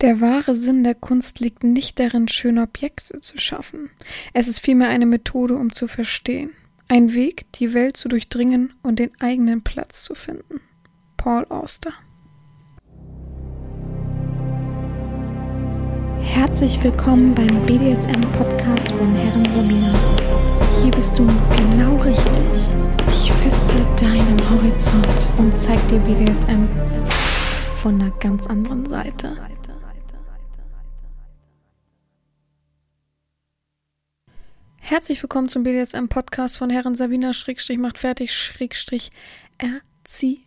Der wahre Sinn der Kunst liegt nicht darin, schöne Objekte zu schaffen. Es ist vielmehr eine Methode, um zu verstehen. Ein Weg, die Welt zu durchdringen und den eigenen Platz zu finden. Paul Auster. Herzlich willkommen beim BDSM-Podcast von Herren Romina. Hier bist du genau richtig. Ich feste deinen Horizont und zeig dir BDSM von einer ganz anderen Seite. Herzlich willkommen zum BDSM-Podcast von Herren Sabina Schrägstrich macht fertig Schrägstrich Erzieh.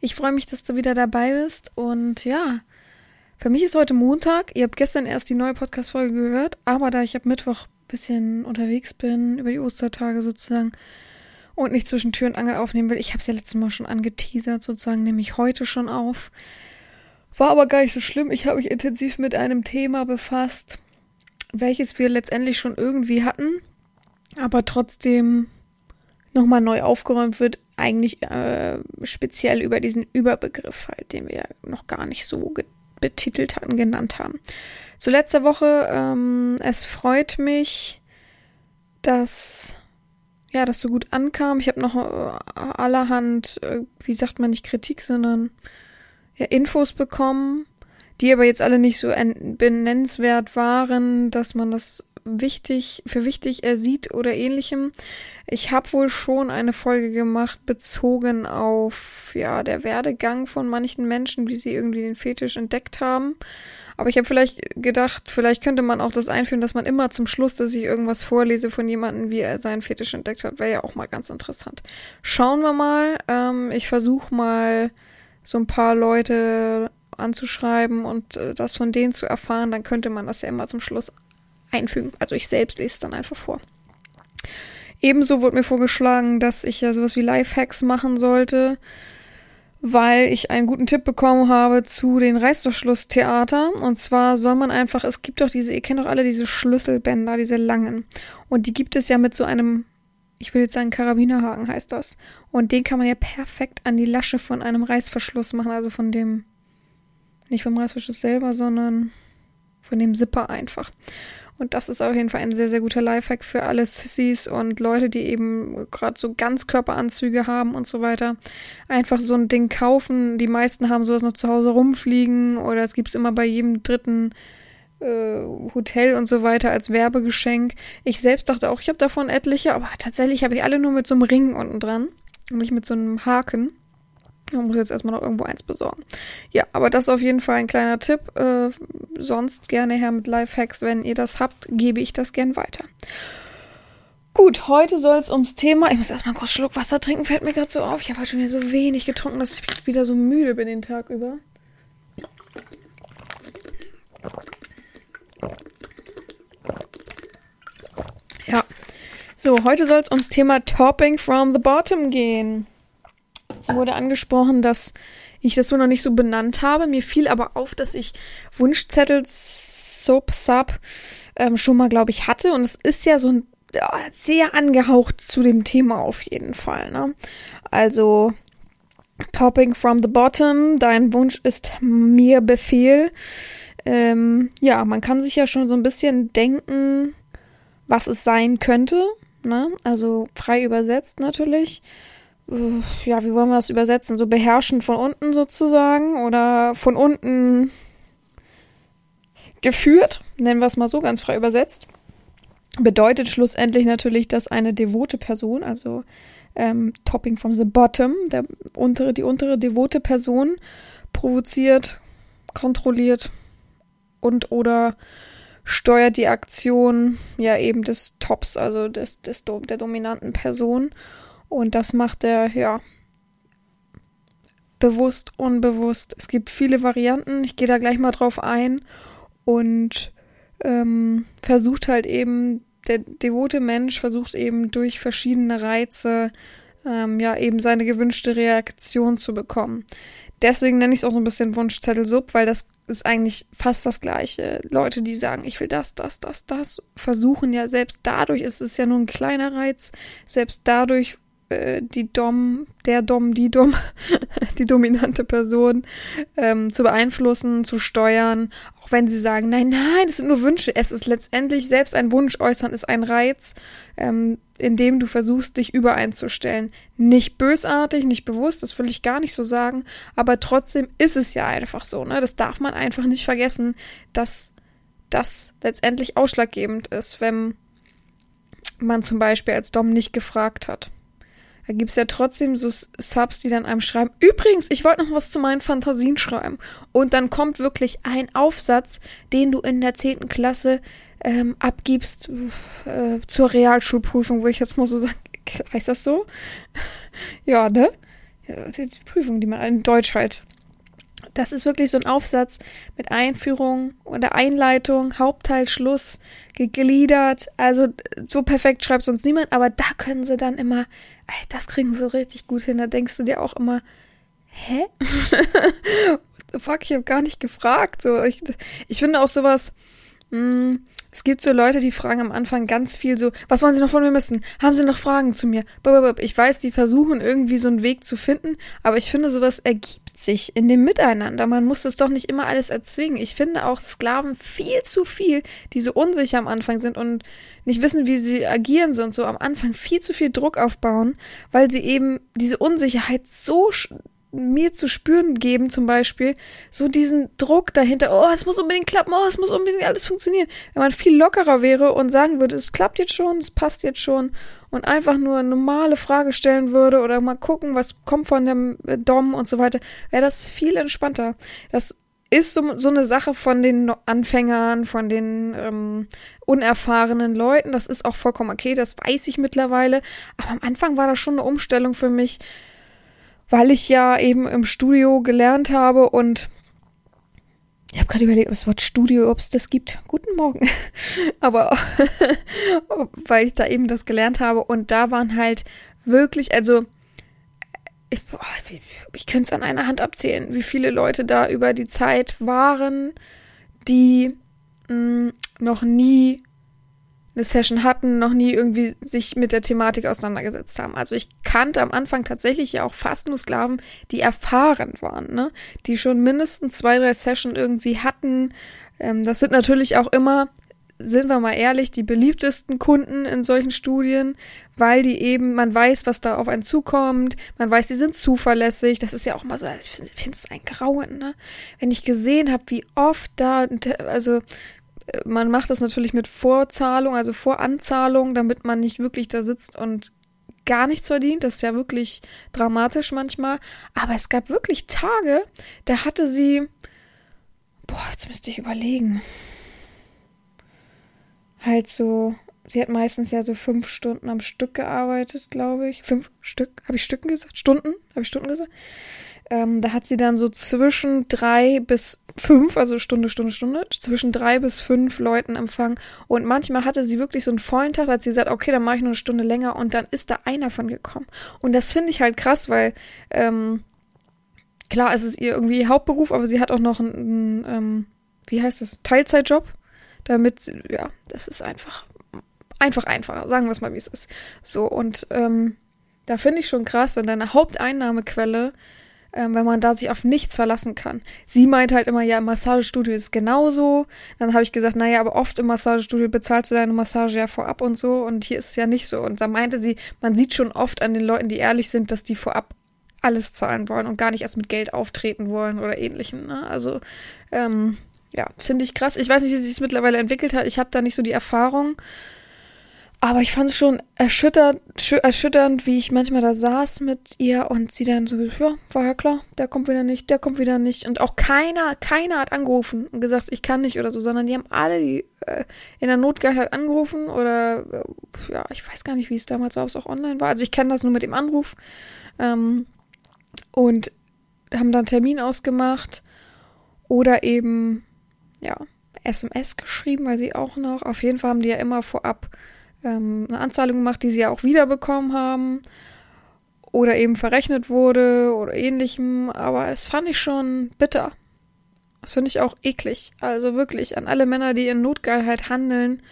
Ich freue mich, dass du wieder dabei bist und ja, für mich ist heute Montag. Ihr habt gestern erst die neue Podcast-Folge gehört, aber da ich ab Mittwoch ein bisschen unterwegs bin, über die Ostertage sozusagen, und nicht zwischen Tür und Angel aufnehmen will, ich habe es ja letztes Mal schon angeteasert, sozusagen, nehme ich heute schon auf. War aber gar nicht so schlimm. Ich habe mich intensiv mit einem Thema befasst, welches wir letztendlich schon irgendwie hatten, aber trotzdem nochmal neu aufgeräumt wird, eigentlich äh, speziell über diesen Überbegriff halt, den wir noch gar nicht so betitelt hatten, genannt haben. Zu letzter Woche, ähm, es freut mich, dass ja, das so gut ankam. Ich habe noch äh, allerhand, äh, wie sagt man nicht Kritik, sondern ja, Infos bekommen die aber jetzt alle nicht so benennenswert waren, dass man das wichtig für wichtig ersieht oder ähnlichem. Ich habe wohl schon eine Folge gemacht bezogen auf ja der Werdegang von manchen Menschen, wie sie irgendwie den Fetisch entdeckt haben. Aber ich habe vielleicht gedacht, vielleicht könnte man auch das einführen, dass man immer zum Schluss, dass ich irgendwas vorlese von jemandem, wie er seinen Fetisch entdeckt hat, wäre ja auch mal ganz interessant. Schauen wir mal. Ähm, ich versuche mal so ein paar Leute anzuschreiben und äh, das von denen zu erfahren, dann könnte man das ja immer zum Schluss einfügen. Also ich selbst lese es dann einfach vor. Ebenso wurde mir vorgeschlagen, dass ich ja sowas wie Lifehacks machen sollte, weil ich einen guten Tipp bekommen habe zu den Reißverschlusstheater. Und zwar soll man einfach, es gibt doch diese, ihr kennt doch alle diese Schlüsselbänder, diese langen. Und die gibt es ja mit so einem, ich will jetzt sagen, Karabinerhaken heißt das. Und den kann man ja perfekt an die Lasche von einem Reißverschluss machen, also von dem nicht vom Reißverschluss selber, sondern von dem Zipper einfach. Und das ist auf jeden Fall ein sehr, sehr guter Lifehack für alle Sissies und Leute, die eben gerade so Ganzkörperanzüge haben und so weiter. Einfach so ein Ding kaufen. Die meisten haben sowas noch zu Hause rumfliegen oder es gibt es immer bei jedem dritten äh, Hotel und so weiter als Werbegeschenk. Ich selbst dachte auch, ich habe davon etliche, aber tatsächlich habe ich alle nur mit so einem Ring unten dran. Nämlich mit so einem Haken. Man muss jetzt erstmal noch irgendwo eins besorgen. Ja, aber das ist auf jeden Fall ein kleiner Tipp. Äh, sonst gerne her mit Lifehacks. Wenn ihr das habt, gebe ich das gern weiter. Gut, heute soll es ums Thema. Ich muss erstmal einen kurz Schluck Wasser trinken, fällt mir gerade so auf. Ich habe heute schon wieder so wenig getrunken, dass ich wieder so müde bin den Tag über. Ja. So, heute soll es ums Thema Topping from the Bottom gehen. Es wurde angesprochen, dass ich das so noch nicht so benannt habe. Mir fiel aber auf, dass ich Wunschzettel Sub Sub ähm, schon mal, glaube ich, hatte. Und es ist ja so ein ja, sehr angehaucht zu dem Thema auf jeden Fall. Ne? Also Topping from the bottom, dein Wunsch ist mir Befehl. Ähm, ja, man kann sich ja schon so ein bisschen denken, was es sein könnte. Ne? Also frei übersetzt natürlich. Äh, ja, wie wollen wir das übersetzen? So beherrschen von unten sozusagen oder von unten geführt, nennen wir es mal so ganz frei übersetzt. Bedeutet schlussendlich natürlich, dass eine devote Person, also ähm, Topping from the Bottom, der untere, die untere devote Person provoziert, kontrolliert und oder steuert die Aktion ja eben des Tops, also des, des der dominanten Person und das macht er, ja, bewusst, unbewusst. Es gibt viele Varianten. Ich gehe da gleich mal drauf ein und ähm, versucht halt eben, der devote Mensch versucht eben durch verschiedene Reize, ähm, ja, eben seine gewünschte Reaktion zu bekommen. Deswegen nenne ich es auch so ein bisschen Wunschzettel Sub, weil das ist eigentlich fast das Gleiche. Leute, die sagen, ich will das, das, das, das, versuchen ja selbst dadurch, ist es ja nur ein kleiner Reiz, selbst dadurch äh, die Dom, der Dom, die Dom, die dominante Person ähm, zu beeinflussen, zu steuern, auch wenn sie sagen, nein, nein, das sind nur Wünsche. Es ist letztendlich selbst ein Wunsch äußern, ist ein Reiz, ähm, in dem du versuchst, dich übereinzustellen. Nicht bösartig, nicht bewusst, das will ich gar nicht so sagen, aber trotzdem ist es ja einfach so, ne? Das darf man einfach nicht vergessen, dass das letztendlich ausschlaggebend ist, wenn man zum Beispiel als Dom nicht gefragt hat. Da gibt es ja trotzdem so Subs, die dann einem schreiben, übrigens, ich wollte noch was zu meinen Fantasien schreiben. Und dann kommt wirklich ein Aufsatz, den du in der 10. Klasse ähm, abgibst äh, zur Realschulprüfung, wo ich jetzt mal so sagen, heißt das so? ja, ne? Die Prüfung, die man in Deutsch halt das ist wirklich so ein Aufsatz mit Einführung oder Einleitung, Hauptteil, Schluss, gegliedert. Also so perfekt schreibt sonst niemand, aber da können sie dann immer, ey, das kriegen sie richtig gut hin. Da denkst du dir auch immer, hä? Fuck, ich habe gar nicht gefragt. So, ich, ich finde auch sowas, mh, hm, es gibt so Leute, die fragen am Anfang ganz viel so, was wollen Sie noch von mir wissen? Haben Sie noch Fragen zu mir? Ich weiß, die versuchen irgendwie so einen Weg zu finden, aber ich finde, sowas ergibt sich in dem Miteinander. Man muss das doch nicht immer alles erzwingen. Ich finde auch Sklaven viel zu viel, die so unsicher am Anfang sind und nicht wissen, wie sie agieren so und so am Anfang viel zu viel Druck aufbauen, weil sie eben diese Unsicherheit so mir zu spüren geben, zum Beispiel, so diesen Druck dahinter, oh, es muss unbedingt klappen, oh, es muss unbedingt alles funktionieren. Wenn man viel lockerer wäre und sagen würde, es klappt jetzt schon, es passt jetzt schon und einfach nur eine normale Frage stellen würde oder mal gucken, was kommt von dem äh, Dom und so weiter, wäre das viel entspannter. Das ist so, so eine Sache von den Anfängern, von den ähm, unerfahrenen Leuten. Das ist auch vollkommen okay, das weiß ich mittlerweile. Aber am Anfang war das schon eine Umstellung für mich weil ich ja eben im Studio gelernt habe und ich habe gerade überlegt, ob das Wort Studio, ob es das gibt. Guten Morgen. Aber weil ich da eben das gelernt habe und da waren halt wirklich, also ich, ich könnte es an einer Hand abzählen, wie viele Leute da über die Zeit waren, die mh, mm, noch nie eine Session hatten, noch nie irgendwie sich mit der Thematik auseinandergesetzt haben. Also ich kannte am Anfang tatsächlich ja auch fast nur Sklaven, die erfahren waren, ne? Die schon mindestens zwei, drei Sessions irgendwie hatten. Ähm, das sind natürlich auch immer, sind wir mal ehrlich, die beliebtesten Kunden in solchen Studien, weil die eben, man weiß, was da auf einen zukommt, man weiß, die sind zuverlässig. Das ist ja auch mal so, ich finde es ein Grauen, ne? Wenn ich gesehen habe, wie oft da, also man macht das natürlich mit Vorzahlung, also Voranzahlung, damit man nicht wirklich da sitzt und gar nichts verdient. Das ist ja wirklich dramatisch manchmal. Aber es gab wirklich Tage, da hatte sie, boah, jetzt müsste ich überlegen. Halt so, sie hat meistens ja so fünf Stunden am Stück gearbeitet, glaube ich. Fünf Stück, habe ich Stücken gesagt? Stunden? Habe ich Stunden gesagt? Ähm, da hat sie dann so zwischen drei bis fünf, also Stunde, Stunde, Stunde, zwischen drei bis fünf Leuten empfangen. Und manchmal hatte sie wirklich so einen vollen Tag, da hat sie gesagt, okay, dann mache ich nur eine Stunde länger und dann ist da einer von gekommen. Und das finde ich halt krass, weil ähm, klar, es ist ihr irgendwie Hauptberuf, aber sie hat auch noch einen, einen ähm, wie heißt das, Teilzeitjob. Damit, ja, das ist einfach, einfach einfacher, sagen wir es mal, wie es ist. So, und ähm, da finde ich schon krass, wenn deine Haupteinnahmequelle ähm, wenn man da sich auf nichts verlassen kann. Sie meint halt immer, ja, im Massagestudio ist es genauso. Dann habe ich gesagt, naja, aber oft im Massagestudio bezahlst du deine Massage ja vorab und so und hier ist es ja nicht so. Und da meinte sie, man sieht schon oft an den Leuten, die ehrlich sind, dass die vorab alles zahlen wollen und gar nicht erst mit Geld auftreten wollen oder ähnlichem. Ne? Also, ähm, ja, finde ich krass. Ich weiß nicht, wie sich es mittlerweile entwickelt hat. Ich habe da nicht so die Erfahrung. Aber ich fand es schon erschütternd, wie ich manchmal da saß mit ihr und sie dann so, ja, war ja klar, der kommt wieder nicht, der kommt wieder nicht. Und auch keiner, keiner hat angerufen und gesagt, ich kann nicht oder so, sondern die haben alle die äh, in der Notgeilheit angerufen oder äh, ja, ich weiß gar nicht, wie es damals war, ob es auch online war. Also ich kenne das nur mit dem Anruf. Ähm, und haben dann Termin ausgemacht oder eben, ja, SMS geschrieben, weil sie auch noch, auf jeden Fall haben die ja immer vorab ähm, eine Anzahlung gemacht, die sie ja auch wiederbekommen haben oder eben verrechnet wurde oder ähnlichem. Aber es fand ich schon bitter. Das finde ich auch eklig. Also wirklich an alle Männer, die in Notgeilheit handeln.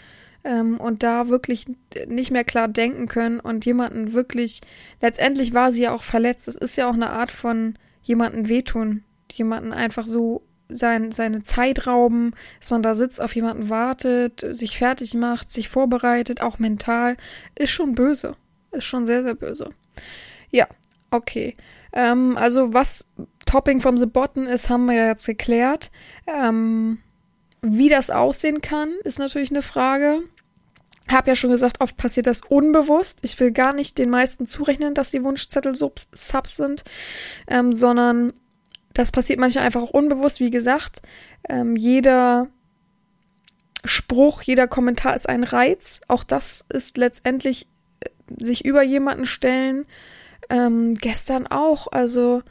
ähm, und da wirklich nicht mehr klar denken können und jemanden wirklich, letztendlich war sie ja auch verletzt. Das ist ja auch eine Art von jemanden wehtun, jemanden einfach so sein, seine Zeit rauben, dass man da sitzt, auf jemanden wartet, sich fertig macht, sich vorbereitet, auch mental, ist schon böse. Ist schon sehr, sehr böse. Ja, okay. Ähm, also was Topping from the Bottom ist, haben wir ja jetzt geklärt. Ähm, wie das aussehen kann, ist natürlich eine Frage. Hab ja schon gesagt, oft passiert das unbewusst. Ich will gar nicht den meisten zurechnen, dass die Wunschzettel Subs, sind, ähm, sondern das passiert manchmal einfach auch unbewusst. Wie gesagt, ähm, jeder Spruch, jeder Kommentar ist ein Reiz. Auch das ist letztendlich äh, sich über jemanden stellen. Ähm, gestern auch, also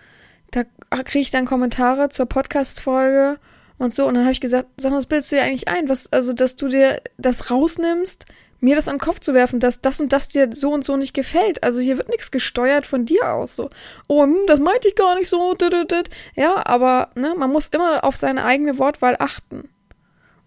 da kriege ich dann Kommentare zur Podcast-Folge und so. Und dann habe ich gesagt, sag mal, was bildest du dir eigentlich ein? Was, also, dass du dir das rausnimmst, mir das an den Kopf zu werfen, dass das und das dir so und so nicht gefällt. Also hier wird nichts gesteuert von dir aus. So, oh, hm, das meinte ich gar nicht so. Ja, aber ne, man muss immer auf seine eigene Wortwahl achten.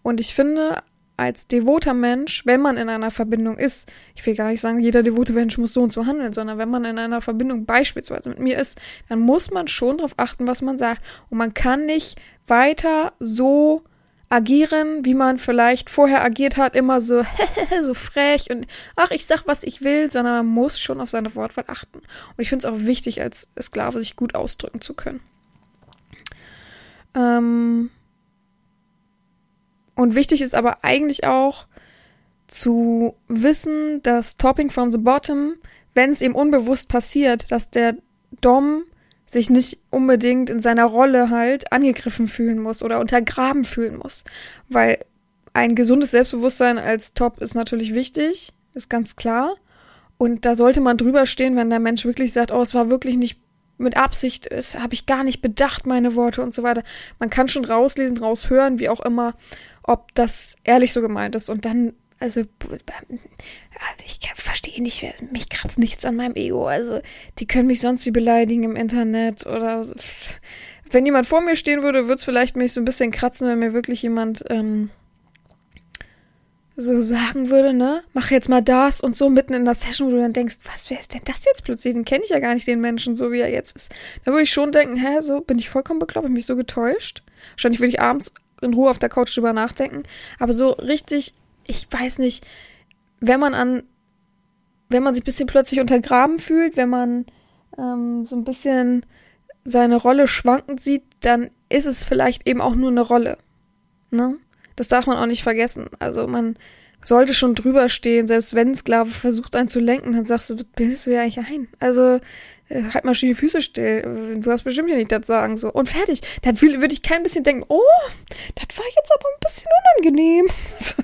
Und ich finde, als devoter Mensch, wenn man in einer Verbindung ist, ich will gar nicht sagen, jeder devote Mensch muss so und so handeln, sondern wenn man in einer Verbindung beispielsweise mit mir ist, dann muss man schon darauf achten, was man sagt. Und man kann nicht weiter so agieren, wie man vielleicht vorher agiert hat, immer so, so frech und ach, ich sag, was ich will, sondern man muss schon auf seine Wortwahl achten. Und ich finde es auch wichtig, als Sklave sich gut ausdrücken zu können. Ähm, und wichtig ist aber eigentlich auch zu wissen, dass Topping from the Bottom, wenn es eben unbewusst passiert, dass der Dom sich nicht unbedingt in seiner Rolle halt angegriffen fühlen muss oder untergraben fühlen muss. Weil ein gesundes Selbstbewusstsein als Top ist natürlich wichtig, ist ganz klar. Und da sollte man drüber stehen, wenn der Mensch wirklich sagt, oh, es war wirklich nicht mit Absicht, es habe ich gar nicht bedacht, meine Worte und so weiter. Man kann schon rauslesen, raushören, wie auch immer ob das ehrlich so gemeint ist. Und dann, also, ich verstehe nicht, mich kratzt nichts an meinem Ego. Also, die können mich sonst wie beleidigen im Internet oder wenn jemand vor mir stehen würde, würde es vielleicht mich so ein bisschen kratzen, wenn mir wirklich jemand ähm, so sagen würde, ne, mach jetzt mal das und so mitten in der Session, wo du dann denkst, was, ist denn das jetzt plötzlich? Den kenne ich ja gar nicht, den Menschen, so wie er jetzt ist. Da würde ich schon denken, hä, so bin ich vollkommen bekloppt, bin mich so getäuscht. Wahrscheinlich würde ich abends in Ruhe auf der Couch drüber nachdenken. Aber so richtig, ich weiß nicht, wenn man an, wenn man sich ein bisschen plötzlich untergraben fühlt, wenn man ähm, so ein bisschen seine Rolle schwankend sieht, dann ist es vielleicht eben auch nur eine Rolle. Ne? Das darf man auch nicht vergessen. Also man sollte schon drüber stehen, selbst wenn Sklave versucht einen zu lenken, dann sagst du, was bildest du ja eigentlich ein? Also äh, halt mal schön die Füße still. Du hast bestimmt ja nicht das sagen so. Und fertig. Dann würde ich kein bisschen denken, oh, das war jetzt aber ein bisschen unangenehm. So.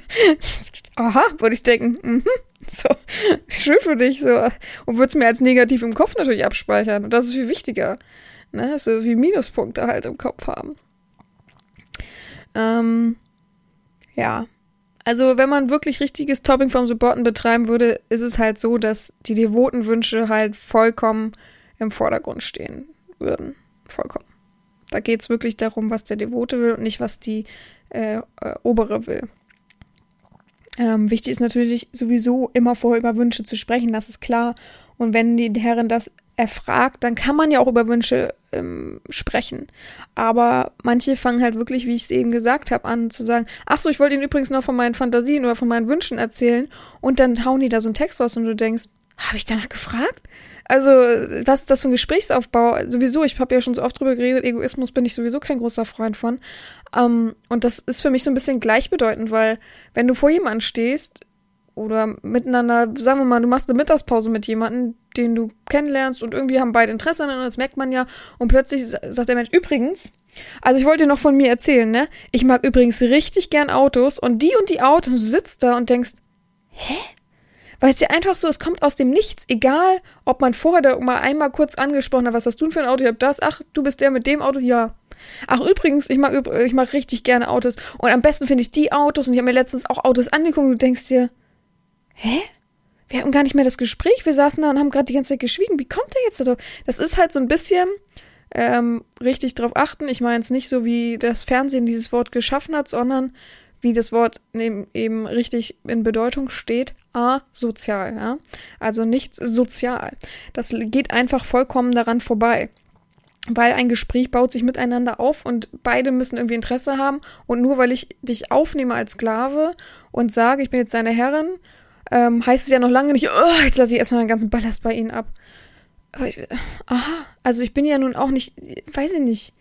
Aha, würde ich denken. Mhm. So, schön für dich. So. Und würde es mir als negativ im Kopf natürlich abspeichern. Und das ist viel wichtiger. Ne? So wie Minuspunkte halt im Kopf haben. Ähm, ja. Also, wenn man wirklich richtiges Topping vom Supporten betreiben würde, ist es halt so, dass die devoten Wünsche halt vollkommen im Vordergrund stehen würden. Vollkommen. Da geht es wirklich darum, was der Devote will und nicht, was die äh, äh, Obere will. Ähm, wichtig ist natürlich sowieso immer vorher über Wünsche zu sprechen, das ist klar. Und wenn die Herren das erfragt, dann kann man ja auch über Wünsche ähm, sprechen. Aber manche fangen halt wirklich, wie ich es eben gesagt habe, an zu sagen, ach so, ich wollte Ihnen übrigens noch von meinen Fantasien oder von meinen Wünschen erzählen. Und dann hauen die da so einen Text raus und du denkst, habe ich danach gefragt? Also, was ist das für ein Gesprächsaufbau? Sowieso, ich habe ja schon so oft drüber geredet, Egoismus bin ich sowieso kein großer Freund von. Ähm, und das ist für mich so ein bisschen gleichbedeutend, weil wenn du vor jemandem stehst oder miteinander, sagen wir mal, du machst eine Mittagspause mit jemandem, den du kennenlernst und irgendwie haben beide Interesse an, das merkt man ja, und plötzlich sagt der Mensch, übrigens, also ich wollte dir noch von mir erzählen, ne? Ich mag übrigens richtig gern Autos und die und die Autos, du sitzt da und denkst, hä? Weil es ja einfach so, es kommt aus dem Nichts, egal, ob man vorher da mal einmal kurz angesprochen hat, was hast du denn für ein Auto? Ich hab das, ach, du bist der mit dem Auto, ja. Ach, übrigens, ich mag, ich mag richtig gerne Autos. Und am besten finde ich die Autos und ich habe mir letztens auch Autos angeguckt und du denkst dir, hä? Wir hatten gar nicht mehr das Gespräch, wir saßen da und haben gerade die ganze Zeit geschwiegen. Wie kommt der jetzt da? Das ist halt so ein bisschen ähm, richtig drauf achten. Ich meine es nicht so, wie das Fernsehen dieses Wort geschaffen hat, sondern wie das Wort eben richtig in Bedeutung steht, asozial, ja. Also nicht sozial. Das geht einfach vollkommen daran vorbei. Weil ein Gespräch baut sich miteinander auf und beide müssen irgendwie Interesse haben. Und nur weil ich dich aufnehme als Sklave und sage, ich bin jetzt deine Herrin, ähm, heißt es ja noch lange nicht, oh, jetzt lasse ich erstmal meinen ganzen Ballast bei ihnen ab. Ich, aha, also ich bin ja nun auch nicht, weiß ich nicht,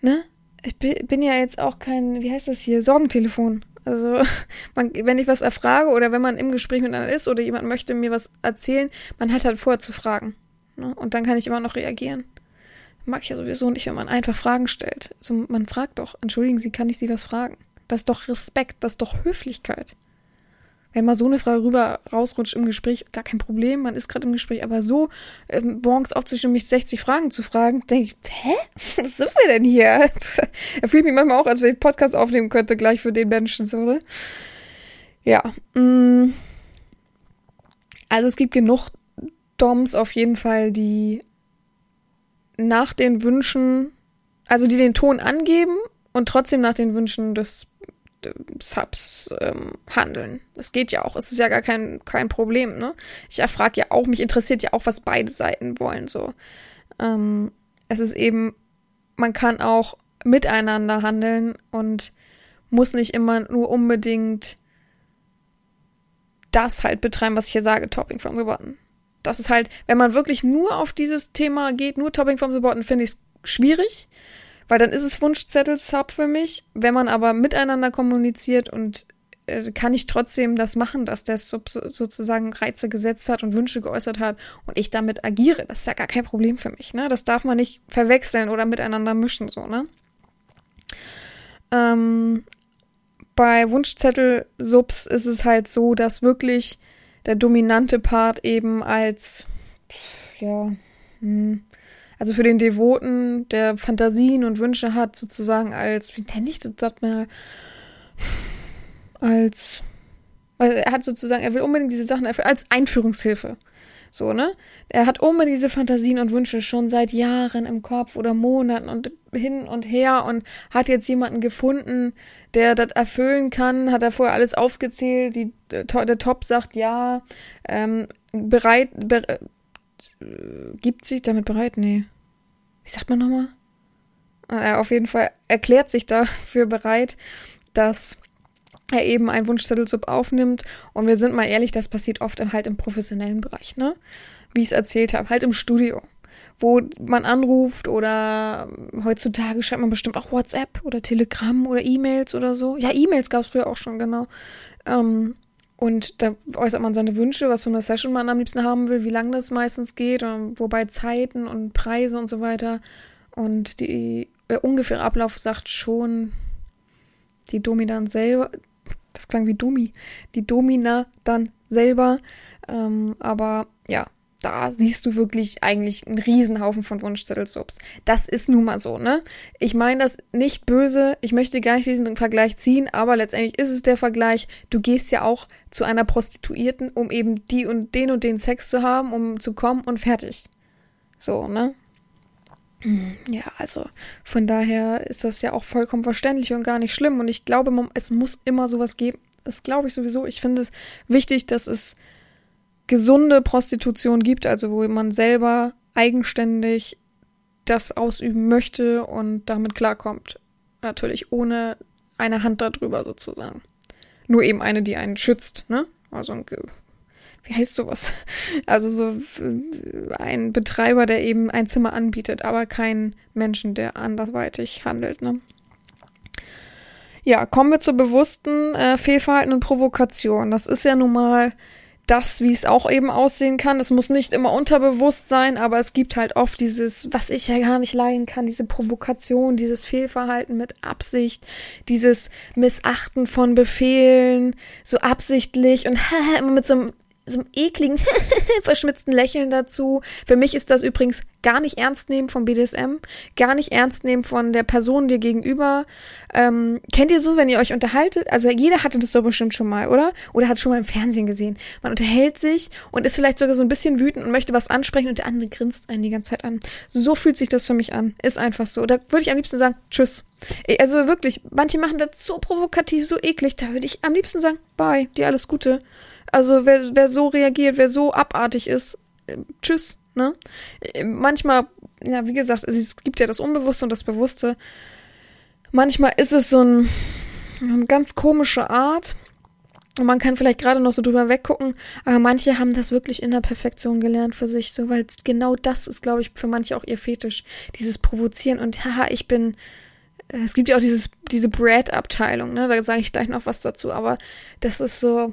ne? Ich bin ja jetzt auch kein, wie heißt das hier, Sorgentelefon. Also, man, wenn ich was erfrage oder wenn man im Gespräch miteinander ist oder jemand möchte mir was erzählen, man hat halt vorher zu fragen. Ne? Und dann kann ich immer noch reagieren. Mag ich ja sowieso nicht, wenn man einfach Fragen stellt. Also, man fragt doch, entschuldigen Sie, kann ich Sie was fragen? Das ist doch Respekt, das ist doch Höflichkeit wenn mal so eine Frage rüber rausrutscht im Gespräch, gar kein Problem, man ist gerade im Gespräch, aber so ähm, morgens aufzustehen, mich 60 Fragen zu fragen, denke ich, hä? Was sind wir denn hier? er fühlt mich manchmal auch, als wenn ich Podcast aufnehmen könnte, gleich für den Menschen, so, oder? Ja. Mh. Mm. Also es gibt genug Doms auf jeden Fall, die nach den Wünschen, also die den Ton angeben und trotzdem nach den Wünschen des Subs ähm, handeln. Das geht ja auch. Es ist ja gar kein, kein Problem, ne? Ich erfrage ja auch, mich interessiert ja auch, was beide Seiten wollen, so. Ähm, es ist eben, man kann auch miteinander handeln und muss nicht immer nur unbedingt das halt betreiben, was ich hier sage, Topping from the Button. Das ist halt, wenn man wirklich nur auf dieses Thema geht, nur Topping from the Button, finde ich es schwierig. Weil dann ist es Wunschzettel-Sub für mich. Wenn man aber miteinander kommuniziert und äh, kann ich trotzdem das machen, dass der Sub so, sozusagen Reize gesetzt hat und Wünsche geäußert hat und ich damit agiere. Das ist ja gar kein Problem für mich, ne? Das darf man nicht verwechseln oder miteinander mischen, so, ne? Ähm, bei Wunschzettel-Subs ist es halt so, dass wirklich der dominante Part eben als, ja, hm, also für den Devoten, der Fantasien und Wünsche hat, sozusagen als, wie nenne ich das, man, als, weil er hat sozusagen, er will unbedingt diese Sachen erfüllen, als Einführungshilfe. So, ne? Er hat unbedingt diese Fantasien und Wünsche schon seit Jahren im Kopf oder Monaten und hin und her und hat jetzt jemanden gefunden, der das erfüllen kann. Hat er vorher alles aufgezählt. Die, der, Top sagt ja, ähm, bereit, ber, gibt sich damit bereit? Nee. Wie sagt man nochmal? Äh, auf jeden Fall erklärt sich dafür bereit, dass er eben einen Wunschzettelsub aufnimmt. Und wir sind mal ehrlich, das passiert oft halt im professionellen Bereich, ne? Wie ich es erzählt habe, halt im Studio. Wo man anruft oder heutzutage schreibt man bestimmt auch WhatsApp oder Telegram oder E-Mails oder so. Ja, E-Mails gab es früher auch schon, genau. Ähm, und da äußert man seine Wünsche, was für eine Session man am liebsten haben will, wie lang das meistens geht, und wobei Zeiten und Preise und so weiter. Und die, der ungefähre Ablauf sagt schon die Domi dann selber, das klang wie Domi, die Domina dann selber. Ähm, aber ja, da siehst du wirklich eigentlich einen Riesenhaufen von Wunschzettelsubs. Das ist nun mal so, ne? Ich meine das nicht böse, ich möchte gar nicht diesen Vergleich ziehen, aber letztendlich ist es der Vergleich, du gehst ja auch zu einer Prostituierten, um eben die und den und den Sex zu haben, um zu kommen und fertig. So, ne? Ja, also von daher ist das ja auch vollkommen verständlich und gar nicht schlimm. Und ich glaube, es muss immer sowas geben. Das glaube ich sowieso. Ich finde es wichtig, dass es gesunde Prostitution gibt, also wo man selber eigenständig das ausüben möchte und damit klarkommt. Natürlich ohne eine Hand darüber sozusagen. Nur eben eine, die einen schützt, ne? Also ein, wie heißt sowas? Also so äh, ein Betreiber, der eben ein Zimmer anbietet, aber kein Menschen, der andersweitig handelt, ne? Ja, kommen wir zur bewussten äh, Fehlverhalten und Provokation. Das ist ja nun mal das, wie es auch eben aussehen kann. Es muss nicht immer unterbewusst sein, aber es gibt halt oft dieses, was ich ja gar nicht leiden kann, diese Provokation, dieses Fehlverhalten mit Absicht, dieses Missachten von Befehlen, so absichtlich und immer mit so einem so einem ekligen, verschmitzten Lächeln dazu. Für mich ist das übrigens gar nicht ernst nehmen vom BDSM, gar nicht ernst nehmen von der Person dir gegenüber. Ähm, kennt ihr so, wenn ihr euch unterhaltet? Also jeder hatte das doch bestimmt schon mal, oder? Oder hat schon mal im Fernsehen gesehen. Man unterhält sich und ist vielleicht sogar so ein bisschen wütend und möchte was ansprechen und der andere grinst einen die ganze Zeit an. So fühlt sich das für mich an. Ist einfach so. Da würde ich am liebsten sagen, tschüss. Also wirklich, manche machen das so provokativ, so eklig. Da würde ich am liebsten sagen, bye, dir alles Gute. Also wer, wer so reagiert, wer so abartig ist, äh, tschüss. Ne? Äh, manchmal, ja, wie gesagt, es gibt ja das Unbewusste und das Bewusste. Manchmal ist es so ein, eine ganz komische Art. Und man kann vielleicht gerade noch so drüber weggucken, aber manche haben das wirklich in der Perfektion gelernt für sich, so, weil genau das ist, glaube ich, für manche auch ihr Fetisch. Dieses Provozieren und haha, ich bin. Äh, es gibt ja auch dieses, diese Brad-Abteilung, ne? Da sage ich gleich noch was dazu, aber das ist so,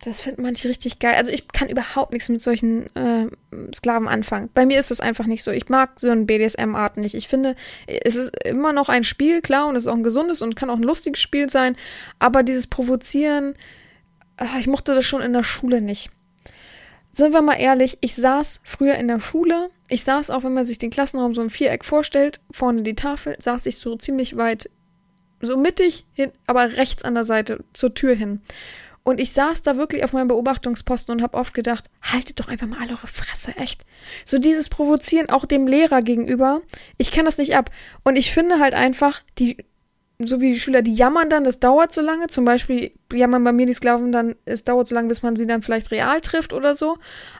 das finden manche richtig geil. Also ich kann überhaupt nichts mit solchen äh, Sklaven anfangen. Bei mir ist das einfach nicht so. Ich mag so ein BDSM-Art nicht. Ich finde, es ist immer noch ein Spiel, klar, und es ist auch ein gesundes und kann auch ein lustiges Spiel sein. Aber dieses Provozieren, äh, ich mochte das schon in der Schule nicht. Sind wir mal ehrlich, ich saß früher in der Schule. Ich saß auch, wenn man sich den Klassenraum so im Viereck vorstellt, vorne die Tafel, saß ich so ziemlich weit, so mittig hin, aber rechts an der Seite zur Tür hin. Und ich saß da wirklich auf meinem Beobachtungsposten und habe oft gedacht, haltet doch einfach mal alle eure Fresse, echt. So dieses Provozieren auch dem Lehrer gegenüber, ich kann das nicht ab. Und ich finde halt einfach, die, so wie die Schüler, die jammern dann, das dauert so lange. Zum Beispiel jammern bei mir die Sklaven dann, es dauert so lange, bis man sie dann vielleicht real trifft oder so.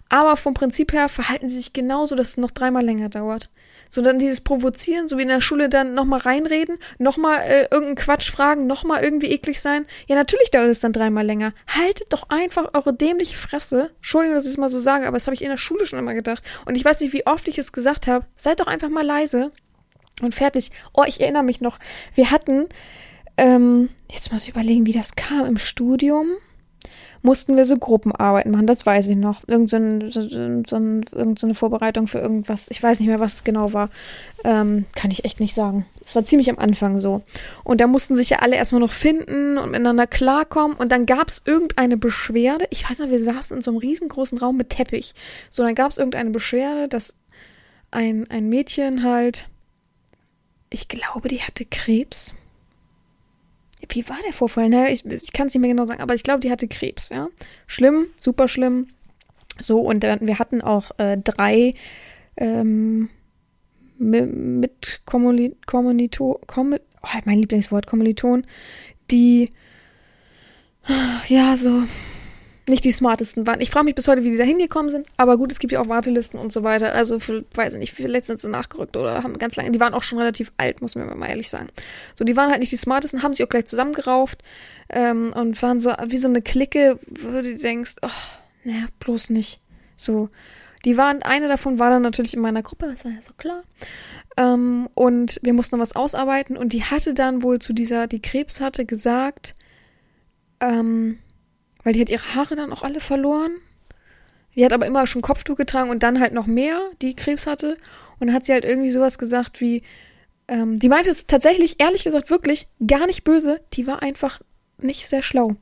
Aber vom Prinzip her verhalten sie sich genauso, dass es noch dreimal länger dauert sondern dieses Provozieren, so wie in der Schule dann nochmal reinreden, nochmal äh, irgendeinen Quatsch fragen, nochmal irgendwie eklig sein. Ja, natürlich dauert es dann dreimal länger. Haltet doch einfach eure dämliche Fresse. Entschuldigung, dass ich es mal so sage, aber das habe ich in der Schule schon immer gedacht. Und ich weiß nicht, wie oft ich es gesagt habe. Seid doch einfach mal leise und fertig. Oh, ich erinnere mich noch. Wir hatten, ähm, jetzt muss ich überlegen, wie das kam im Studium mussten wir so Gruppenarbeiten machen, das weiß ich noch. Irgend so, ein, so, so, ein, irgend so eine Vorbereitung für irgendwas. Ich weiß nicht mehr, was es genau war. Ähm, kann ich echt nicht sagen. Es war ziemlich am Anfang so. Und da mussten sich ja alle erstmal noch finden und miteinander klarkommen. Und dann gab es irgendeine Beschwerde. Ich weiß noch, wir saßen in so einem riesengroßen Raum mit Teppich. So, dann gab es irgendeine Beschwerde, dass ein, ein Mädchen halt, ich glaube, die hatte Krebs wie war der Vorfall? Ne? Ich, ich kann es nicht mehr genau sagen, aber ich glaube, die hatte Krebs, ja. Schlimm, super schlimm. So, und äh, wir hatten auch äh, drei ähm, mit Kommilito, Kommil oh, mein Lieblingswort, Kommiliton, die ja so nicht die smartesten waren. Ich frage mich bis heute, wie die da hingekommen sind. Aber gut, es gibt ja auch Wartelisten und so weiter. Also, für, weiß ich nicht, wie viele letztens sind nachgerückt oder haben ganz lange. Die waren auch schon relativ alt, muss man mal ehrlich sagen. So, die waren halt nicht die smartesten, haben sich auch gleich zusammengerauft ähm, und waren so wie so eine Clique, wo du denkst, oh, naja, bloß nicht. So. Die waren, eine davon war dann natürlich in meiner Gruppe, das war ja so klar. Ähm, und wir mussten was ausarbeiten und die hatte dann wohl zu dieser, die Krebs hatte, gesagt, ähm, weil die hat ihre Haare dann auch alle verloren. Die hat aber immer schon Kopftuch getragen und dann halt noch mehr, die Krebs hatte. Und dann hat sie halt irgendwie sowas gesagt wie, ähm, die meinte es tatsächlich, ehrlich gesagt, wirklich gar nicht böse. Die war einfach nicht sehr schlau.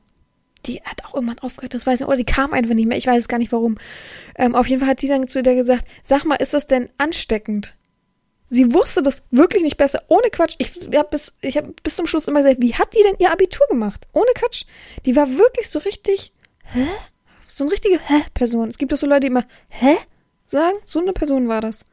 Die hat auch irgendwann aufgehört, das weiß ich nicht. Oder die kam einfach nicht mehr, ich weiß es gar nicht warum. Ähm, auf jeden Fall hat die dann zu der gesagt, sag mal, ist das denn ansteckend? Sie wusste das wirklich nicht besser. Ohne Quatsch. Ich habe bis, hab bis zum Schluss immer gesagt, wie hat die denn ihr Abitur gemacht? Ohne Quatsch. Die war wirklich so richtig, hä? So eine richtige Hä-Person. Es gibt doch so Leute, die immer Hä? sagen. So eine Person war das.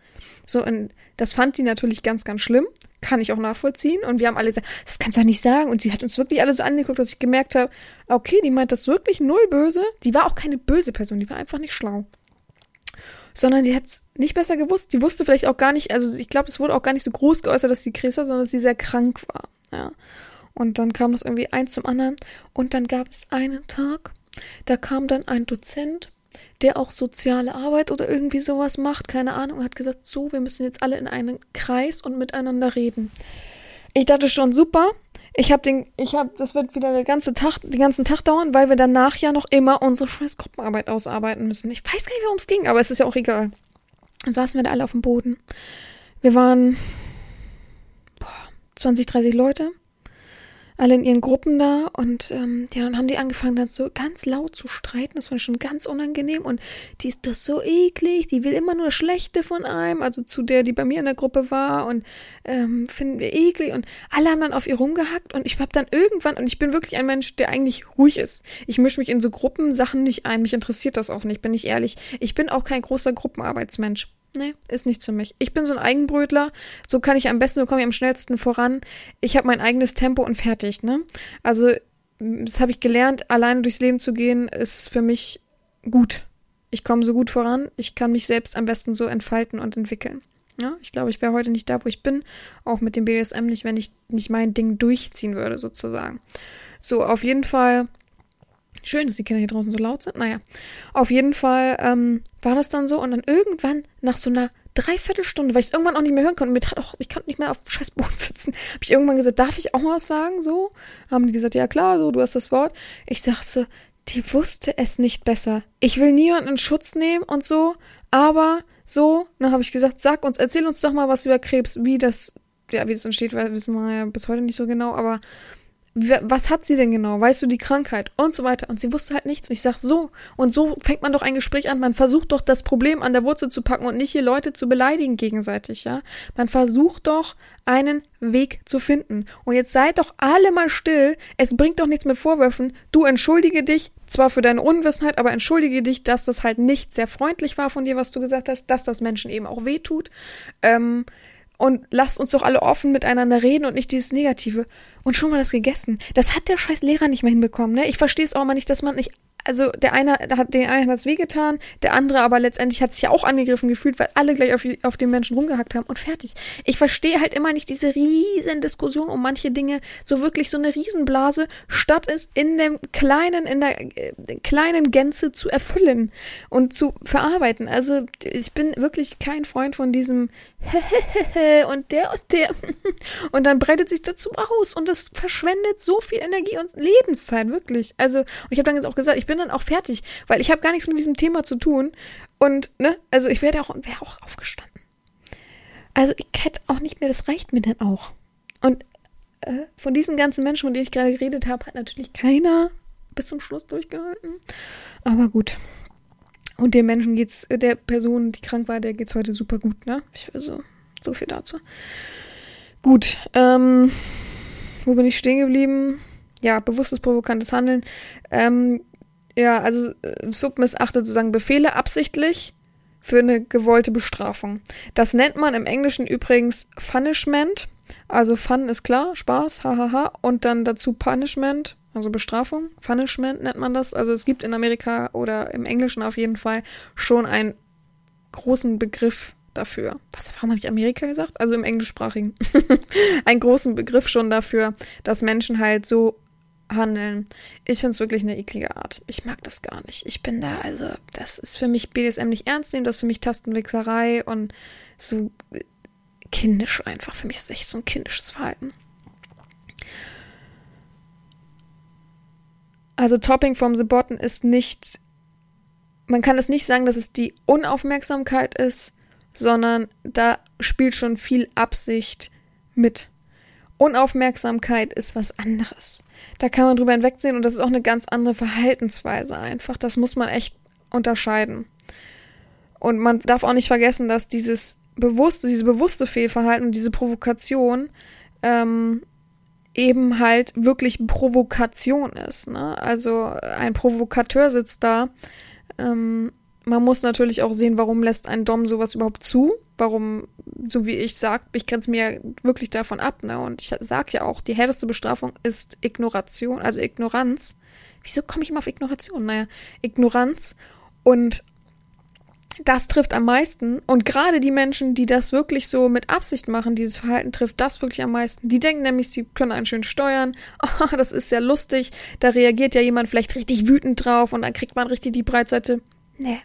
So, und das fand die natürlich ganz, ganz schlimm. Kann ich auch nachvollziehen. Und wir haben alle gesagt, das kannst du ja nicht sagen. Und sie hat uns wirklich alle so angeguckt, dass ich gemerkt habe, okay, die meint das wirklich null böse. Die war auch keine böse Person, die war einfach nicht schlau sondern sie hat es nicht besser gewusst. Sie wusste vielleicht auch gar nicht, also ich glaube, es wurde auch gar nicht so groß geäußert, dass sie Krebs hat, sondern dass sie sehr krank war. Ja. Und dann kam das irgendwie eins zum anderen. Und dann gab es einen Tag, da kam dann ein Dozent, der auch soziale Arbeit oder irgendwie sowas macht, keine Ahnung, hat gesagt, so, wir müssen jetzt alle in einen Kreis und miteinander reden. Ich dachte schon, super, ich habe den, ich habe, das wird wieder der ganze Tag, den ganzen Tag dauern, weil wir danach ja noch immer unsere scheiß Gruppenarbeit ausarbeiten müssen. Ich weiß gar nicht, worum es ging, aber es ist ja auch egal. Dann saßen wir da alle auf dem Boden. Wir waren boah, 20, 30 Leute. Alle in ihren Gruppen da und ähm, ja, dann haben die angefangen dann so ganz laut zu streiten. Das war schon ganz unangenehm und die ist das so eklig, die will immer nur Schlechte von einem, also zu der, die bei mir in der Gruppe war und ähm, finden wir eklig und alle haben dann auf ihr rumgehackt und ich hab dann irgendwann, und ich bin wirklich ein Mensch, der eigentlich ruhig ist. Ich mische mich in so Gruppensachen nicht ein, mich interessiert das auch nicht, bin ich ehrlich. Ich bin auch kein großer Gruppenarbeitsmensch. Nee, ist nichts für mich. Ich bin so ein Eigenbrötler. So kann ich am besten, so komme ich am schnellsten voran. Ich habe mein eigenes Tempo und fertig, ne? Also, das habe ich gelernt. Alleine durchs Leben zu gehen, ist für mich gut. Ich komme so gut voran. Ich kann mich selbst am besten so entfalten und entwickeln. Ja, ich glaube, ich wäre heute nicht da, wo ich bin. Auch mit dem BDSM nicht, wenn ich nicht mein Ding durchziehen würde, sozusagen. So, auf jeden Fall Schön, dass die Kinder hier draußen so laut sind. Naja, auf jeden Fall ähm, war das dann so. Und dann irgendwann, nach so einer Dreiviertelstunde, weil ich es irgendwann auch nicht mehr hören konnte, mir auch, ich konnte nicht mehr auf dem scheiß Boden sitzen, habe ich irgendwann gesagt, darf ich auch mal was sagen? So, haben die gesagt, ja klar, so, du hast das Wort. Ich sagte so, die wusste es nicht besser. Ich will niemanden in Schutz nehmen und so, aber so, dann habe ich gesagt, sag uns, erzähl uns doch mal was über Krebs, wie das, ja, wie das entsteht, wissen wir ja bis heute nicht so genau, aber was hat sie denn genau? Weißt du die Krankheit? Und so weiter. Und sie wusste halt nichts. Und ich sag so. Und so fängt man doch ein Gespräch an. Man versucht doch das Problem an der Wurzel zu packen und nicht hier Leute zu beleidigen gegenseitig, ja? Man versucht doch einen Weg zu finden. Und jetzt seid doch alle mal still. Es bringt doch nichts mit Vorwürfen. Du entschuldige dich zwar für deine Unwissenheit, aber entschuldige dich, dass das halt nicht sehr freundlich war von dir, was du gesagt hast, dass das Menschen eben auch wehtut. Ähm, und lasst uns doch alle offen miteinander reden und nicht dieses Negative. Und schon mal das gegessen. Das hat der scheiß Lehrer nicht mehr hinbekommen, ne? Ich verstehe es auch mal nicht, dass man nicht also der eine hat den einen hat's wehgetan, der andere aber letztendlich hat sich ja auch angegriffen gefühlt, weil alle gleich auf, auf den Menschen rumgehackt haben und fertig. Ich verstehe halt immer nicht diese riesen Diskussion um manche Dinge, so wirklich so eine Riesenblase, statt es in dem kleinen, in der äh, kleinen Gänze zu erfüllen und zu verarbeiten. Also ich bin wirklich kein Freund von diesem und der und der und dann breitet sich dazu aus und das verschwendet so viel Energie und Lebenszeit wirklich. Also und ich habe dann jetzt auch gesagt, ich bin dann auch fertig, weil ich habe gar nichts mit diesem Thema zu tun. Und, ne, also ich wäre auch, wäre auch aufgestanden. Also ich hätte auch nicht mehr, das reicht mir dann auch. Und äh, von diesen ganzen Menschen, von denen ich gerade geredet habe, hat natürlich keiner bis zum Schluss durchgehalten. Aber gut. Und dem Menschen geht's, äh, der Person, die krank war, der geht's heute super gut, ne? Ich will so, so viel dazu. Gut, ähm, wo bin ich stehen geblieben? Ja, bewusstes, provokantes Handeln. Ähm, ja, also äh, Sub missachtet sozusagen Befehle absichtlich für eine gewollte Bestrafung. Das nennt man im Englischen übrigens Punishment. Also Fun ist klar, Spaß, hahaha. Und dann dazu Punishment, also Bestrafung. Punishment nennt man das. Also es gibt in Amerika oder im Englischen auf jeden Fall schon einen großen Begriff dafür. Was, warum habe ich Amerika gesagt? Also im englischsprachigen. einen großen Begriff schon dafür, dass Menschen halt so handeln. Ich finde es wirklich eine eklige Art. Ich mag das gar nicht. Ich bin da, also, das ist für mich BDSM nicht ernst nehmen, das ist für mich Tastenwichserei und so kindisch einfach. Für mich ist es echt so ein kindisches Verhalten. Also Topping from the Bottom ist nicht, man kann es nicht sagen, dass es die Unaufmerksamkeit ist, sondern da spielt schon viel Absicht mit. Unaufmerksamkeit ist was anderes. Da kann man drüber hinwegsehen und das ist auch eine ganz andere Verhaltensweise einfach. Das muss man echt unterscheiden. Und man darf auch nicht vergessen, dass dieses bewusste, diese bewusste Fehlverhalten und diese Provokation ähm, eben halt wirklich Provokation ist. Ne? Also ein Provokateur sitzt da ähm, man muss natürlich auch sehen, warum lässt ein Dom sowas überhaupt zu? Warum, so wie ich sag, ich grenze mir wirklich davon ab, ne? Und ich sag ja auch, die härteste Bestrafung ist Ignoration, also Ignoranz. Wieso komme ich immer auf Ignoration? Naja, Ignoranz. Und das trifft am meisten. Und gerade die Menschen, die das wirklich so mit Absicht machen, dieses Verhalten trifft das wirklich am meisten. Die denken nämlich, sie können einen schön steuern. Oh, das ist ja lustig. Da reagiert ja jemand vielleicht richtig wütend drauf und dann kriegt man richtig die Breitseite. Nee,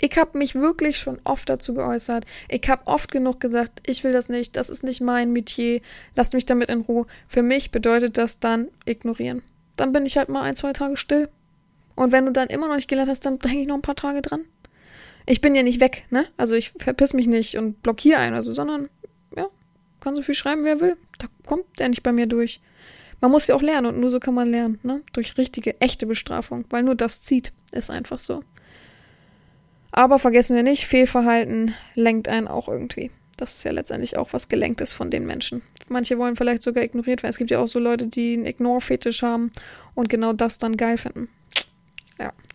ich habe mich wirklich schon oft dazu geäußert. Ich habe oft genug gesagt, ich will das nicht, das ist nicht mein Metier, lasst mich damit in Ruhe. Für mich bedeutet das dann ignorieren. Dann bin ich halt mal ein, zwei Tage still. Und wenn du dann immer noch nicht gelernt hast, dann hänge ich noch ein paar Tage dran. Ich bin ja nicht weg, ne? Also ich verpiss mich nicht und blockiere einen, also, sondern ja, kann so viel schreiben, wer will. Da kommt der nicht bei mir durch. man muss ja auch lernen und nur so kann man lernen, ne? Durch richtige, echte Bestrafung, weil nur das zieht. Ist einfach so. Aber vergessen wir nicht, Fehlverhalten lenkt einen auch irgendwie. Das ist ja letztendlich auch was Gelenktes von den Menschen. Manche wollen vielleicht sogar ignoriert werden. Es gibt ja auch so Leute, die einen Ignore-Fetisch haben und genau das dann geil finden.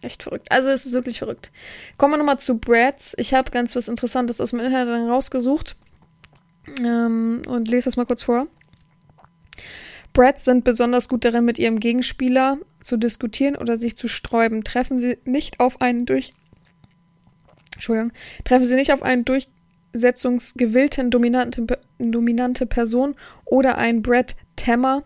Echt verrückt. Also es ist wirklich verrückt. Kommen wir nochmal zu Brads. Ich habe ganz was Interessantes aus dem Internet rausgesucht ähm, und lese das mal kurz vor. Brads sind besonders gut darin, mit ihrem Gegenspieler zu diskutieren oder sich zu sträuben. Treffen sie nicht auf einen durch Entschuldigung, treffen sie nicht auf einen durchsetzungsgewillten dominante, dominante Person oder einen Brad Tammer,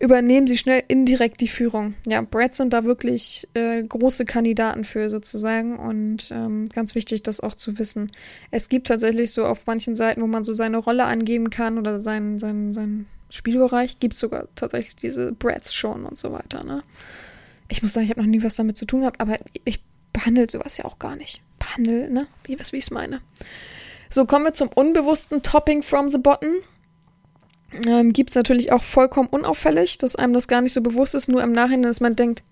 übernehmen sie schnell indirekt die Führung. Ja, Brads sind da wirklich äh, große Kandidaten für sozusagen und ähm, ganz wichtig, das auch zu wissen. Es gibt tatsächlich so auf manchen Seiten, wo man so seine Rolle angeben kann oder seinen, seinen, seinen Spielbereich, gibt es sogar tatsächlich diese Brads schon und so weiter. Ne? Ich muss sagen, ich habe noch nie was damit zu tun gehabt, aber ich behandle sowas ja auch gar nicht. Behandle, ne? Wie, wie ich es meine. So, kommen wir zum unbewussten Topping from the Bottom. Ähm, Gibt es natürlich auch vollkommen unauffällig, dass einem das gar nicht so bewusst ist, nur im Nachhinein, dass man denkt,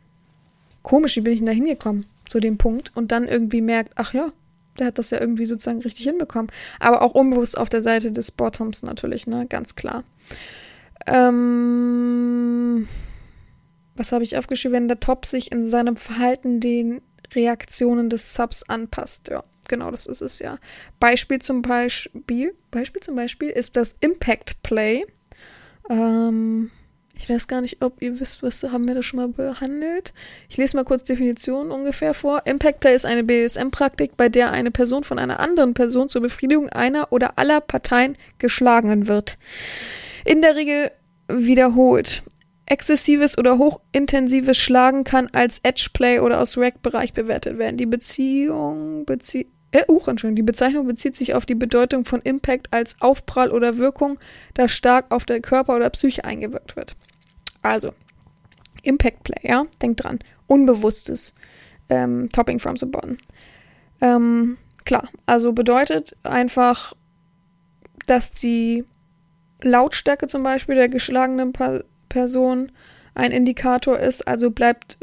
komisch, wie bin ich denn da hingekommen zu dem Punkt und dann irgendwie merkt, ach ja, der hat das ja irgendwie sozusagen richtig hinbekommen. Aber auch unbewusst auf der Seite des Bottoms natürlich, ne, ganz klar. Ähm, was habe ich aufgeschrieben? Wenn der Top sich in seinem Verhalten den Reaktionen des Subs anpasst. Ja, genau, das ist es ja. Beispiel zum Beispiel, Beispiel zum Beispiel ist das Impact Play. Ähm, ich weiß gar nicht, ob ihr wisst, was haben wir das schon mal behandelt. Ich lese mal kurz Definitionen ungefähr vor. Impact Play ist eine BDSM-Praktik, bei der eine Person von einer anderen Person zur Befriedigung einer oder aller Parteien geschlagen wird. In der Regel wiederholt. Exzessives oder hochintensives Schlagen kann als Edgeplay oder aus Rack-Bereich bewertet werden. Die Beziehung bezie äh, uh, Entschuldigung, die Bezeichnung bezieht sich auf die Bedeutung von Impact als Aufprall oder Wirkung, das stark auf der Körper oder Psyche eingewirkt wird. Also, Impact Play, ja, denkt dran. Unbewusstes ähm, Topping from the Bottom. Ähm, klar, also bedeutet einfach, dass die Lautstärke zum Beispiel der geschlagenen pa Person ein Indikator ist, also bleibt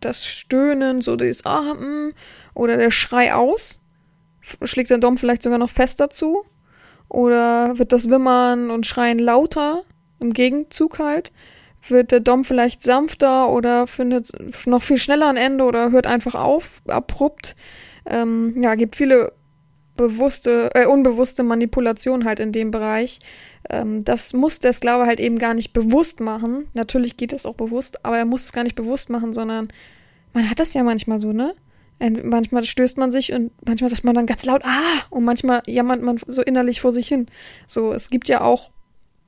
das Stöhnen, so das Ah, mm, oder der Schrei aus, schlägt der Dom vielleicht sogar noch fester zu, oder wird das Wimmern und Schreien lauter, im Gegenzug halt, wird der Dom vielleicht sanfter oder findet noch viel schneller ein Ende oder hört einfach auf, abrupt. Ähm, ja, gibt viele bewusste, äh, unbewusste Manipulation halt in dem Bereich. Ähm, das muss der Sklave halt eben gar nicht bewusst machen. Natürlich geht das auch bewusst, aber er muss es gar nicht bewusst machen, sondern man hat das ja manchmal so, ne? Manchmal stößt man sich und manchmal sagt man dann ganz laut, ah, und manchmal jammert man so innerlich vor sich hin. So, es gibt ja auch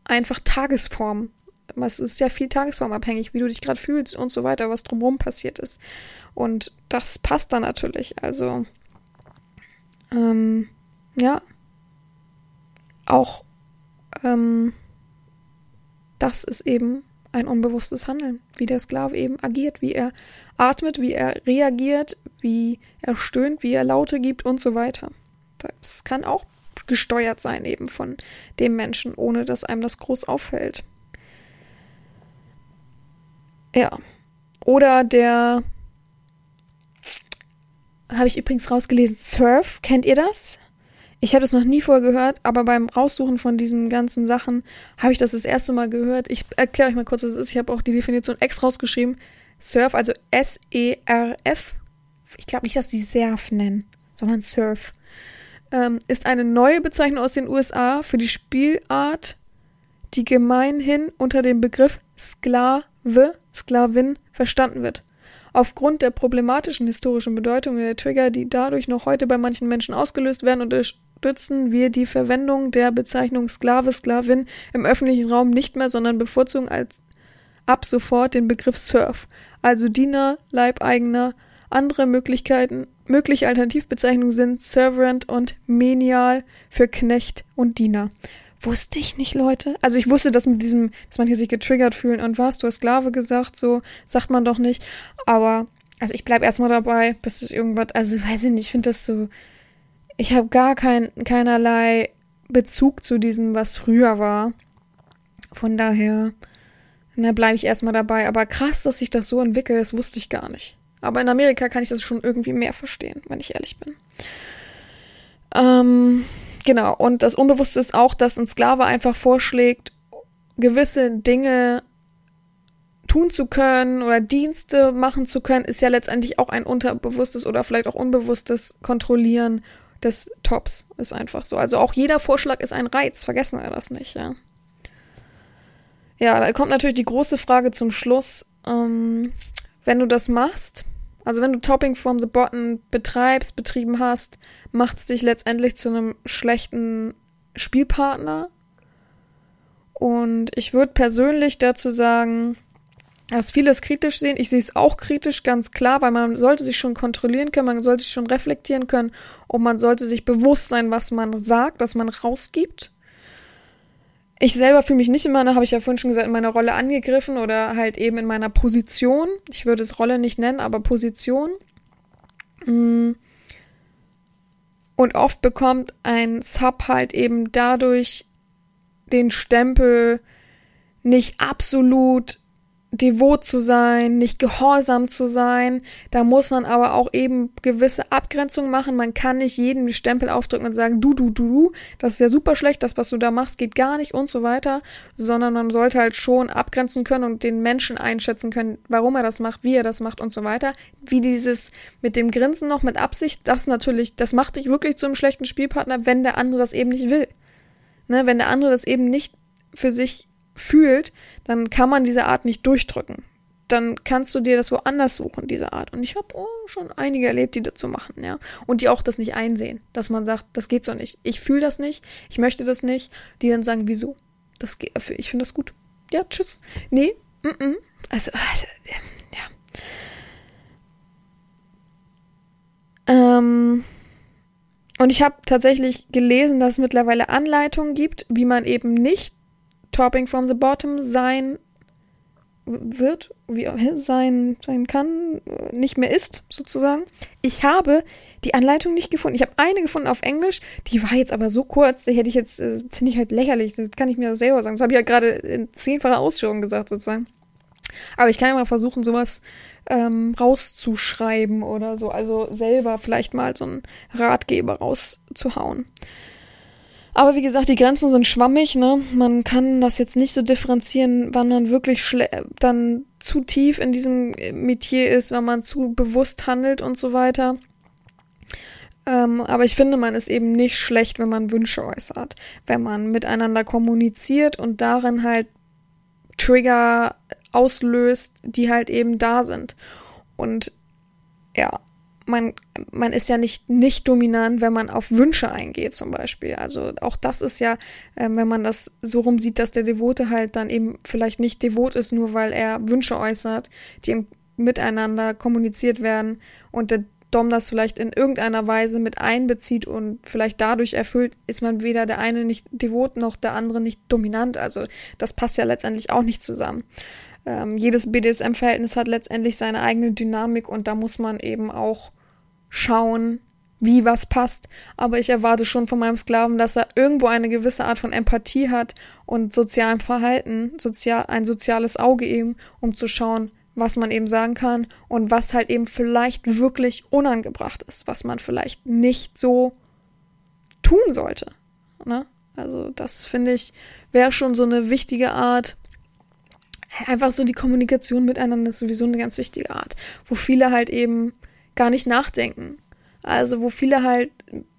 einfach Tagesformen. Es ist ja viel tagesformabhängig, wie du dich gerade fühlst und so weiter, was drumherum passiert ist. Und das passt dann natürlich. Also, ähm, ja, auch ähm, das ist eben ein unbewusstes Handeln, wie der Sklave eben agiert, wie er atmet, wie er reagiert, wie er stöhnt, wie er Laute gibt und so weiter. Das kann auch gesteuert sein eben von dem Menschen, ohne dass einem das groß auffällt. Ja. Oder der habe ich übrigens rausgelesen, Surf, kennt ihr das? Ich habe das noch nie vorher gehört, aber beim Raussuchen von diesen ganzen Sachen habe ich das das erste Mal gehört. Ich erkläre euch mal kurz, was es ist. Ich habe auch die Definition extra rausgeschrieben. Surf, also S-E-R-F. Ich glaube nicht, dass die Surf nennen, sondern Surf. Ähm, ist eine neue Bezeichnung aus den USA für die Spielart, die gemeinhin unter dem Begriff Sklave, Sklavin verstanden wird. Aufgrund der problematischen historischen Bedeutung der Trigger, die dadurch noch heute bei manchen Menschen ausgelöst werden, unterstützen wir die Verwendung der Bezeichnung Sklave, Sklavin im öffentlichen Raum nicht mehr, sondern bevorzugen als ab sofort den Begriff Surf, also Diener, Leibeigener. Andere Möglichkeiten, mögliche Alternativbezeichnungen sind Servant und Menial für Knecht und Diener. Wusste ich nicht, Leute. Also ich wusste, dass mit diesem, dass man hier sich getriggert fühlen und was, du hast Sklave gesagt, so sagt man doch nicht. Aber, also ich bleib erstmal dabei, bis es irgendwas, also weiß ich nicht, ich finde das so, ich habe gar kein, keinerlei Bezug zu diesem, was früher war. Von daher, Da bleibe ich erstmal dabei. Aber krass, dass sich das so entwickelt, das wusste ich gar nicht. Aber in Amerika kann ich das schon irgendwie mehr verstehen, wenn ich ehrlich bin. Ähm, genau, und das Unbewusste ist auch, dass ein Sklave einfach vorschlägt, gewisse Dinge tun zu können oder Dienste machen zu können, ist ja letztendlich auch ein unterbewusstes oder vielleicht auch unbewusstes Kontrollieren des Tops. Ist einfach so. Also auch jeder Vorschlag ist ein Reiz, vergessen wir das nicht, ja. Ja, da kommt natürlich die große Frage zum Schluss. Ähm, wenn du das machst, also wenn du Topping from the Bottom betreibst, betrieben hast, macht es dich letztendlich zu einem schlechten Spielpartner. Und ich würde persönlich dazu sagen, dass vieles kritisch sehen. Ich sehe es auch kritisch, ganz klar, weil man sollte sich schon kontrollieren können, man sollte sich schon reflektieren können und man sollte sich bewusst sein, was man sagt, was man rausgibt. Ich selber fühle mich nicht immer, da habe ich ja vorhin schon gesagt, in meiner Rolle angegriffen oder halt eben in meiner Position. Ich würde es Rolle nicht nennen, aber Position. Mm. Und oft bekommt ein Sub halt eben dadurch den Stempel nicht absolut devot zu sein, nicht gehorsam zu sein. Da muss man aber auch eben gewisse Abgrenzungen machen. Man kann nicht jedem die Stempel aufdrücken und sagen, du, du, du, du, das ist ja super schlecht, das, was du da machst, geht gar nicht und so weiter, sondern man sollte halt schon abgrenzen können und den Menschen einschätzen können, warum er das macht, wie er das macht und so weiter. Wie dieses mit dem Grinsen noch mit Absicht, das natürlich, das macht dich wirklich zu einem schlechten Spielpartner, wenn der andere das eben nicht will. Ne, wenn der andere das eben nicht für sich fühlt, dann kann man diese Art nicht durchdrücken. Dann kannst du dir das woanders suchen, diese Art. Und ich habe oh, schon einige erlebt, die dazu machen, ja. Und die auch das nicht einsehen, dass man sagt, das geht so nicht. Ich fühle das nicht, ich möchte das nicht. Die dann sagen, wieso? Das geht, ich finde das gut. Ja, tschüss. Nee, mm -mm. also, äh, ja. Ähm, und ich habe tatsächlich gelesen, dass es mittlerweile Anleitungen gibt, wie man eben nicht Topping from the Bottom sein wird, wie sein, sein kann, nicht mehr ist, sozusagen. Ich habe die Anleitung nicht gefunden. Ich habe eine gefunden auf Englisch, die war jetzt aber so kurz, die hätte ich jetzt, äh, finde ich halt lächerlich, das kann ich mir selber sagen. Das habe ich ja gerade in zehnfacher Ausführung gesagt, sozusagen. Aber ich kann ja mal versuchen, sowas ähm, rauszuschreiben oder so, also selber vielleicht mal so einen Ratgeber rauszuhauen. Aber wie gesagt, die Grenzen sind schwammig, ne? Man kann das jetzt nicht so differenzieren, wann man wirklich dann zu tief in diesem Metier ist, wenn man zu bewusst handelt und so weiter. Ähm, aber ich finde, man ist eben nicht schlecht, wenn man Wünsche äußert, wenn man miteinander kommuniziert und darin halt Trigger auslöst, die halt eben da sind. Und ja, man, man ist ja nicht nicht dominant, wenn man auf Wünsche eingeht zum Beispiel. Also auch das ist ja, äh, wenn man das so rum sieht, dass der Devote halt dann eben vielleicht nicht devot ist, nur weil er Wünsche äußert, die miteinander kommuniziert werden und der Dom das vielleicht in irgendeiner Weise mit einbezieht und vielleicht dadurch erfüllt, ist man weder der eine nicht devot noch der andere nicht dominant. Also das passt ja letztendlich auch nicht zusammen. Ähm, jedes BDSM-Verhältnis hat letztendlich seine eigene Dynamik und da muss man eben auch schauen, wie was passt. Aber ich erwarte schon von meinem Sklaven, dass er irgendwo eine gewisse Art von Empathie hat und sozialem Verhalten, sozial, ein soziales Auge eben, um zu schauen, was man eben sagen kann und was halt eben vielleicht wirklich unangebracht ist, was man vielleicht nicht so tun sollte. Ne? Also das finde ich wäre schon so eine wichtige Art. Einfach so die Kommunikation miteinander ist sowieso eine ganz wichtige Art, wo viele halt eben gar nicht nachdenken. Also wo viele halt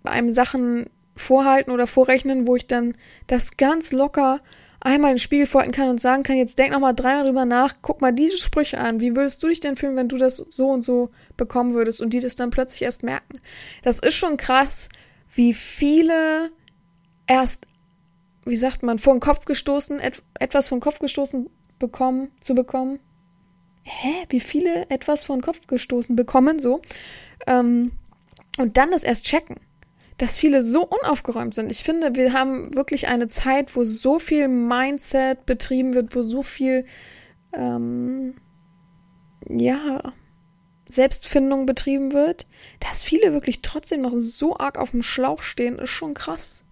einem Sachen vorhalten oder vorrechnen, wo ich dann das ganz locker einmal in den Spiegel vorhalten kann und sagen kann, jetzt denk nochmal dreimal drüber nach, guck mal diese Sprüche an. Wie würdest du dich denn fühlen, wenn du das so und so bekommen würdest und die das dann plötzlich erst merken? Das ist schon krass, wie viele erst, wie sagt man, vor den Kopf gestoßen, et etwas vor den Kopf gestoßen bekommen, zu bekommen, hä, wie viele etwas vor den Kopf gestoßen bekommen, so. Ähm, und dann das erst checken, dass viele so unaufgeräumt sind. Ich finde, wir haben wirklich eine Zeit, wo so viel Mindset betrieben wird, wo so viel, ähm, ja, Selbstfindung betrieben wird, dass viele wirklich trotzdem noch so arg auf dem Schlauch stehen, ist schon krass.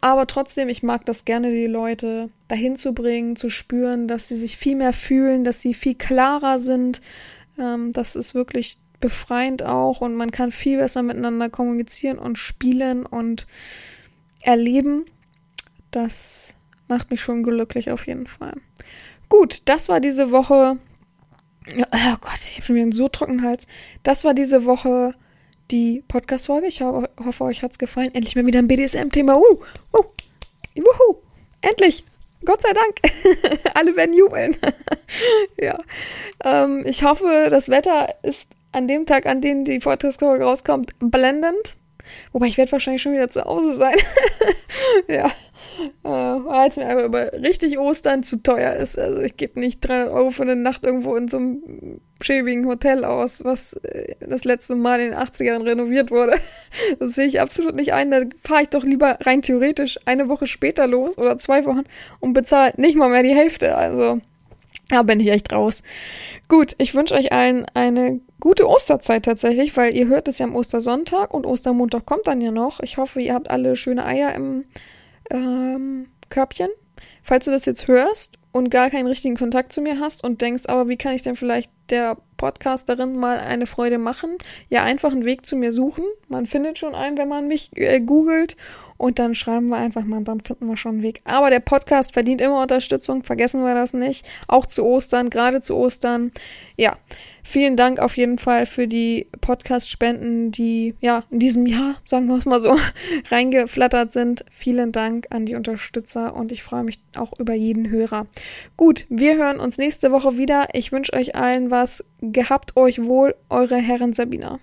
Aber trotzdem, ich mag das gerne, die Leute dahin zu bringen, zu spüren, dass sie sich viel mehr fühlen, dass sie viel klarer sind. Ähm, das ist wirklich befreiend auch und man kann viel besser miteinander kommunizieren und spielen und erleben. Das macht mich schon glücklich auf jeden Fall. Gut, das war diese Woche. Oh Gott, ich habe schon wieder einen so trockenen Hals. Das war diese Woche die Podcast-Folge. Ich ho hoffe, euch hat es gefallen. Endlich mal wieder ein BDSM-Thema. Uh, uh, wuhu, endlich. Gott sei Dank. Alle werden jubeln. ja. Ähm, ich hoffe, das Wetter ist an dem Tag, an dem die Podcast-Folge rauskommt, blendend. Wobei ich werde wahrscheinlich schon wieder zu Hause sein. ja. Äh, weil es mir aber über richtig Ostern zu teuer ist. Also ich gebe nicht 300 Euro für eine Nacht irgendwo in so einem schäbigen Hotel aus, was äh, das letzte Mal in den 80ern renoviert wurde. Das sehe ich absolut nicht ein. Da fahre ich doch lieber rein theoretisch eine Woche später los oder zwei Wochen und bezahle nicht mal mehr die Hälfte. Also da bin ich echt raus. Gut, ich wünsche euch allen eine gute Osterzeit tatsächlich, weil ihr hört es ja am Ostersonntag und Ostermontag kommt dann ja noch. Ich hoffe, ihr habt alle schöne Eier im ähm, Körbchen. Falls du das jetzt hörst und gar keinen richtigen Kontakt zu mir hast und denkst, aber wie kann ich denn vielleicht der Podcasterin mal eine Freude machen? Ja, einfach einen Weg zu mir suchen. Man findet schon einen, wenn man mich äh, googelt und dann schreiben wir einfach mal, dann finden wir schon einen Weg. Aber der Podcast verdient immer Unterstützung, vergessen wir das nicht. Auch zu Ostern, gerade zu Ostern. Ja, vielen Dank auf jeden Fall für die Podcast-Spenden, die ja in diesem Jahr, sagen wir es mal so, reingeflattert sind. Vielen Dank an die Unterstützer und ich freue mich auch über jeden Hörer. Gut, wir hören uns nächste Woche wieder. Ich wünsche euch allen was. Gehabt euch wohl, eure Herren Sabina.